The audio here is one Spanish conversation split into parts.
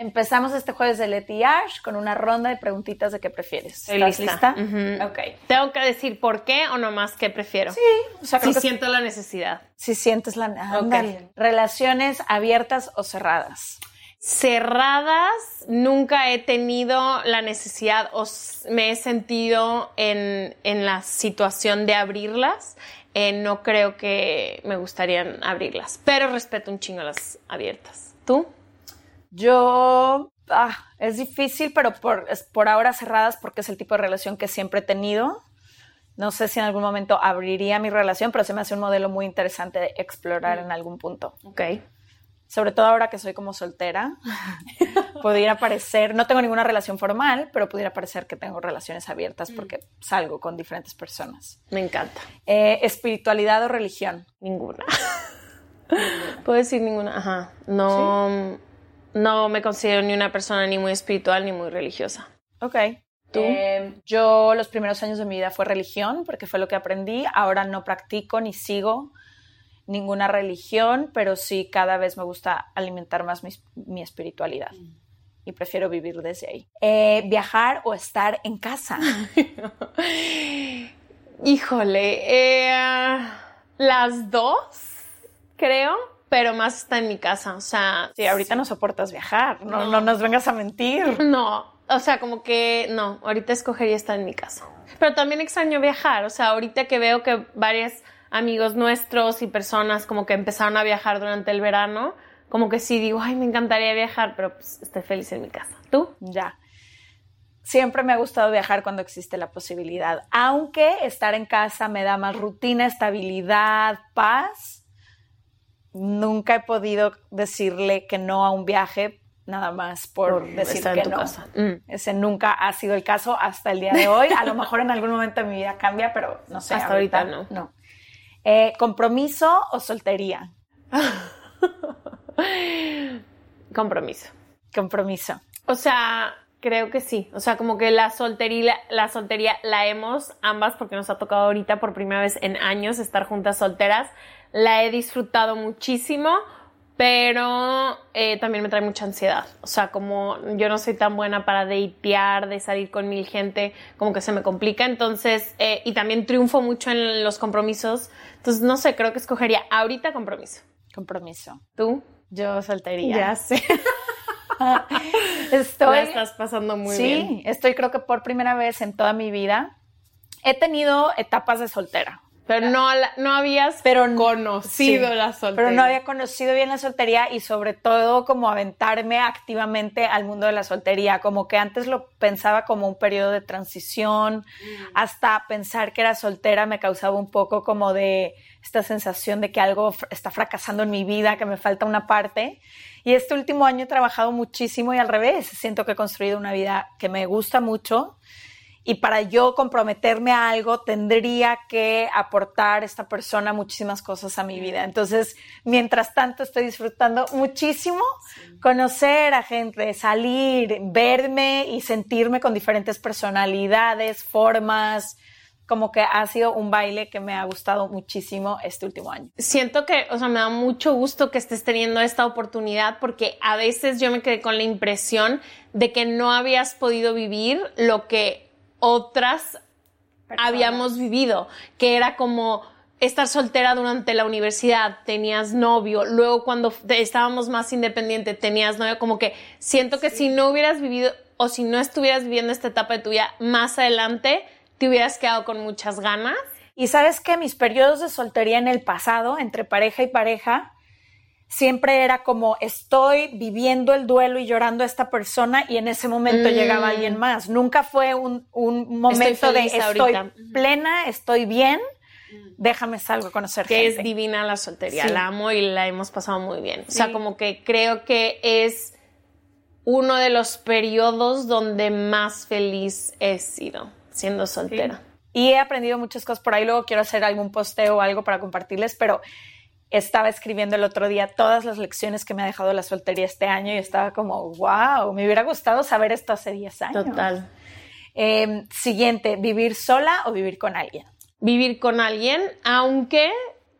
Empezamos este jueves de Leti Ash con una ronda de preguntitas de qué prefieres. ¿Estás lista? Ok. ¿Tengo que decir por qué o nomás qué prefiero? Sí, o sea, Si que siento la necesidad. si sientes la... ándale. Relaciones abiertas o cerradas. Cerradas, nunca he tenido la necesidad o me he sentido en, en la situación de abrirlas. Eh, no creo que me gustarían abrirlas, pero respeto un chingo las abiertas. ¿Tú? Yo, ah, es difícil, pero por, por ahora cerradas porque es el tipo de relación que siempre he tenido. No sé si en algún momento abriría mi relación, pero se me hace un modelo muy interesante de explorar en algún punto. Ok. Sobre todo ahora que soy como soltera, pudiera parecer, no tengo ninguna relación formal, pero pudiera parecer que tengo relaciones abiertas porque salgo con diferentes personas. Me encanta. Eh, espiritualidad o religión. Ninguna. Puedo decir ninguna. Ajá. No, no me considero ni una persona ni muy espiritual ni muy religiosa. Ok. ¿Tú? Eh, yo los primeros años de mi vida fue religión, porque fue lo que aprendí. Ahora no practico ni sigo ninguna religión, pero sí cada vez me gusta alimentar más mi, mi espiritualidad. Y prefiero vivir desde ahí. Eh, viajar o estar en casa. Híjole, eh, las dos, creo, pero más está en mi casa. O sea, Sí, ahorita no soportas viajar, no, no nos vengas a mentir. no, o sea, como que no, ahorita escogería estar en mi casa. Pero también extraño viajar, o sea, ahorita que veo que varios amigos nuestros y personas como que empezaron a viajar durante el verano, como que sí digo, ay, me encantaría viajar, pero pues estoy feliz en mi casa. ¿Tú? Ya. Siempre me ha gustado viajar cuando existe la posibilidad, aunque estar en casa me da más rutina, estabilidad, paz. Nunca he podido decirle que no a un viaje nada más por, Por decir que no. casa. Mm. Ese nunca ha sido el caso hasta el día de hoy. A lo mejor en algún momento de mi vida cambia, pero no sé. Hasta ahorita no. no. Eh, ¿Compromiso o soltería? Compromiso. Compromiso. O sea, creo que sí. O sea, como que la soltería, la soltería la hemos ambas porque nos ha tocado ahorita por primera vez en años estar juntas solteras. La he disfrutado muchísimo, pero eh, también me trae mucha ansiedad. O sea, como yo no soy tan buena para datear, de salir con mil gente, como que se me complica. Entonces, eh, y también triunfo mucho en los compromisos. Entonces, no sé, creo que escogería ahorita compromiso. Compromiso. ¿Tú? Yo soltería. sé. Estoy. La estás pasando muy sí, bien. estoy creo que por primera vez en toda mi vida he tenido etapas de soltera. Pero no, no habías Pero conocido sí, la soltería. Pero no había conocido bien la soltería y sobre todo como aventarme activamente al mundo de la soltería, como que antes lo pensaba como un periodo de transición, hasta pensar que era soltera me causaba un poco como de esta sensación de que algo está fracasando en mi vida, que me falta una parte. Y este último año he trabajado muchísimo y al revés, siento que he construido una vida que me gusta mucho y para yo comprometerme a algo tendría que aportar esta persona muchísimas cosas a mi vida. Entonces, mientras tanto estoy disfrutando muchísimo conocer a gente, salir, verme y sentirme con diferentes personalidades, formas, como que ha sido un baile que me ha gustado muchísimo este último año. Siento que, o sea, me da mucho gusto que estés teniendo esta oportunidad porque a veces yo me quedé con la impresión de que no habías podido vivir lo que otras habíamos vivido, que era como estar soltera durante la universidad, tenías novio, luego cuando estábamos más independientes tenías novio, como que siento que si no hubieras vivido o si no estuvieras viviendo esta etapa de tu vida más adelante, te hubieras quedado con muchas ganas. Y sabes que mis periodos de soltería en el pasado, entre pareja y pareja, siempre era como estoy viviendo el duelo y llorando a esta persona y en ese momento Mm. llegaba alguien más. Nunca fue un, un momento de estoy ahorita. plena, estoy bien, déjame salgo a conocer que gente. es divina la soltería, Sí. la amo y la hemos pasado muy bien. O sea, como que creo que es uno de los periodos donde más feliz he sido siendo soltera. Y he aprendido muchas cosas por ahí, luego quiero hacer algún posteo o algo para compartirles, pero estaba escribiendo el otro día todas las lecciones que me ha dejado la soltería este año y estaba como, wow, me hubiera gustado saber esto hace 10 años. Total. Eh, siguiente, ¿vivir sola o vivir con alguien? Vivir con alguien, aunque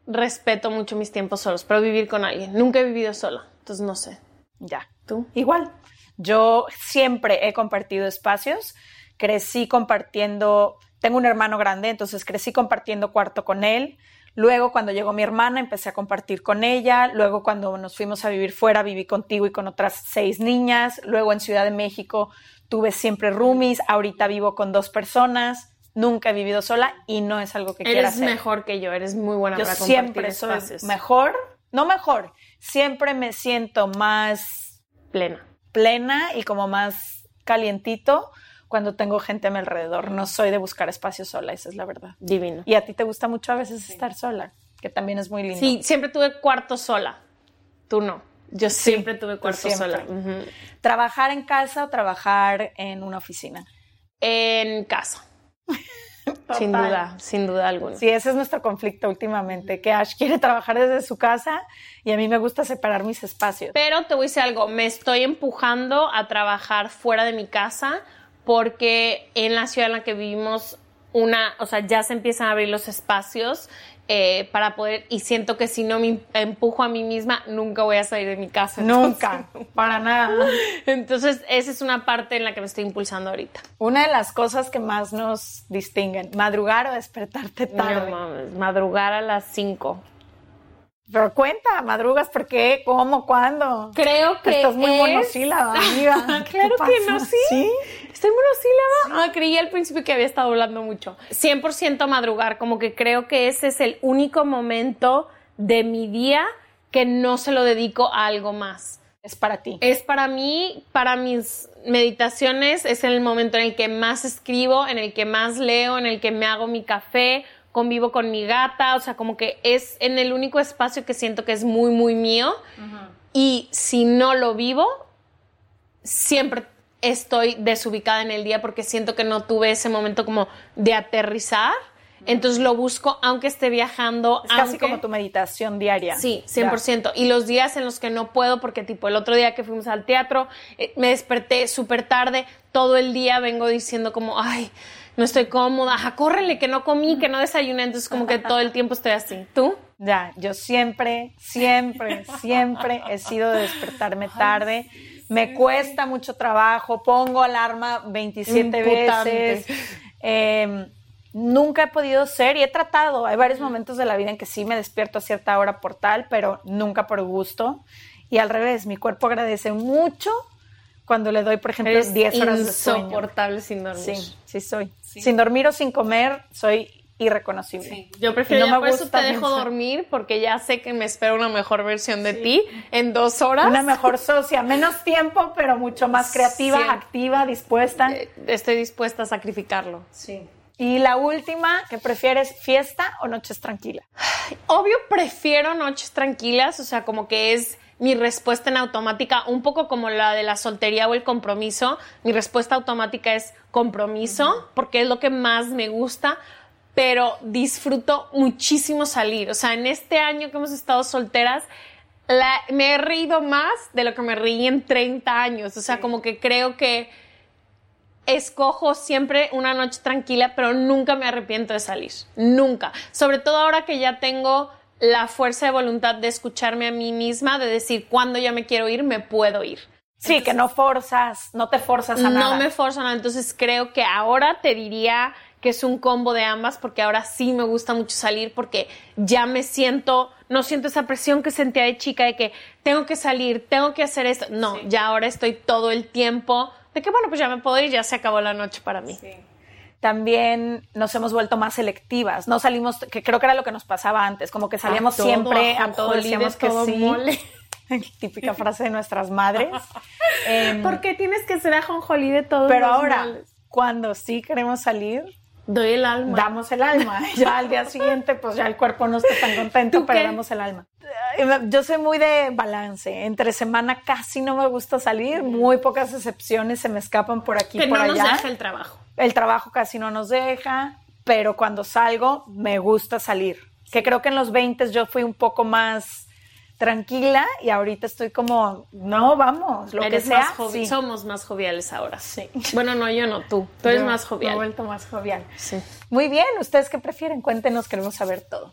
respeto mucho mis tiempos solos, pero vivir con alguien. Nunca he vivido sola, entonces no sé. Ya. ¿Tú? Igual. Yo siempre he compartido espacios, crecí compartiendo, tengo un hermano grande, entonces crecí compartiendo cuarto con él. Luego, cuando llegó mi hermana, empecé a compartir con ella. Luego, cuando nos fuimos a vivir fuera, viví contigo y con otras seis niñas. Luego, en Ciudad de México, tuve siempre roomies. Ahorita vivo con dos personas. Nunca he vivido sola y no es algo que quiera hacer. Eres mejor que yo, eres muy buena yo para compartir siempre soy espacios. mejor, no mejor, siempre me siento más plena. plena y como más calientito cuando tengo gente a mi alrededor. No soy de buscar espacio sola, esa es la verdad. Divino. Y a ti te gusta mucho a veces estar sola, que también es muy lindo. Sí, siempre tuve cuarto sola. Tú no. Yo Sí, siempre tuve tú cuarto siempre. sola. Ujú. ¿Trabajar en casa o trabajar en una oficina? En casa. Sin duda, sin duda alguna. Sí, ese es nuestro conflicto últimamente, que Ash quiere trabajar desde su casa y a mí me gusta separar mis espacios. Pero te voy a decir algo, me estoy empujando a trabajar fuera de mi casa porque en la ciudad en la que vivimos una, o sea, ya se empiezan a abrir los espacios eh, para poder, y siento que si no me empujo a mí misma, nunca voy a salir de mi casa. Nunca, para nada. Entonces, esa es una parte en la que me estoy impulsando ahorita. Una de las cosas que más nos distinguen, madrugar o despertarte tarde. No mames, madrugar a las 5. Pero cuenta, madrugas, ¿por qué? ¿Cómo? ¿Cuándo? Creo que Estás muy es- monosílaba, amiga. ¿Qué claro que no, sí. ¿Sí? Estoy monosílaba. Ah, creí al principio que había estado hablando mucho. 100% madrugar, como que creo que ese es el único momento de mi día que no se lo dedico a algo más. Es para ti. Es para mí, para mis meditaciones, es el momento en el que más escribo, en el que más leo, en el que me hago mi café, convivo con mi gata, o sea, como que es en el único espacio que siento que es muy, muy mío. Y si no lo vivo, siempre estoy desubicada en el día porque siento que no tuve ese momento como de aterrizar. Entonces lo busco aunque esté viajando. Es casi como tu meditación diaria. Sí, 100%. Y los días en los que no puedo, porque tipo el otro día que fuimos al teatro, eh, me desperté súper tarde, todo el día vengo diciendo como, ay, no estoy cómoda, ajá, córrele, que no comí, que no desayuné, entonces como que todo el tiempo estoy así. ¿Tú? Ya, yo siempre, siempre, siempre he sido de despertarme tarde. Me cuesta mucho trabajo, pongo alarma 27 Imputante. veces. Eh, nunca he podido ser y he tratado. Hay varios momentos de la vida en que sí me despierto a cierta hora por tal, pero nunca por gusto. Y al revés, mi cuerpo agradece mucho cuando le doy, por ejemplo, Eres 10 horas de sueño. insoportable sin dormir. Sí, sí soy. Sin dormir o sin comer, soy irreconocible. Yo prefiero, ya por eso te dejo pensar- dormir porque ya sé que me espera una mejor versión de ti en dos horas. Una mejor socia, menos tiempo, pero mucho más creativa, Siempre. activa, dispuesta. Eh, Estoy dispuesta a sacrificarlo. Sí. Y la última, ¿qué prefieres, fiesta o noches tranquilas? Obvio, prefiero noches tranquilas, o sea, como que es mi respuesta en automática, un poco como la de la soltería o el compromiso. Mi respuesta automática es compromiso, porque es lo que más me gusta, pero disfruto muchísimo salir. O sea, en este año que hemos estado solteras, la- me he reído más de lo que me reí en 30 años. O sea, como que creo que escojo siempre una noche tranquila, pero nunca me arrepiento de salir. Nunca. Sobre todo ahora que ya tengo la fuerza de voluntad de escucharme a mí misma, de decir cuando ya me quiero ir, me puedo ir. Sí, que no forzas, no te forzas a nada. No me forzo nada. Entonces creo que ahora te diría que es un combo de ambas porque ahora sí me gusta mucho salir porque ya me siento, no siento esa presión que sentía de chica de que tengo que salir, tengo que hacer esto. No, ya ahora estoy todo el tiempo de que bueno, pues ya me puedo ir, ya se acabó la noche para mí. También nos hemos vuelto más selectivas. No salimos, que creo que era lo que nos pasaba antes, como que salíamos A todo, siempre, a todo decíamos de que todo sí. mole. Típica frase de nuestras madres. Em, ¿Por qué tienes que ser ajonjolí de todo? pero ahora, cuando sí queremos salir, doy el alma. damos el alma. Ya al día siguiente, pues ya el cuerpo no está tan contento, ¿Tú pero qué? damos el alma. Yo soy muy de balance. Entre semana casi no me gusta salir. Muy pocas excepciones se me escapan por aquí que por no nos allá. deja el trabajo. El trabajo casi no nos deja, pero cuando salgo me gusta salir. Que creo que en los 20 yo fui un poco más tranquila y ahorita estoy como, no, vamos, lo que sea. Somos más joviales ahora. Sí. Bueno, no, yo no, tú. Tú eres más jovial. Me he vuelto más jovial. Sí. Muy bien, ¿ustedes qué prefieren? Cuéntenos, queremos saber todo.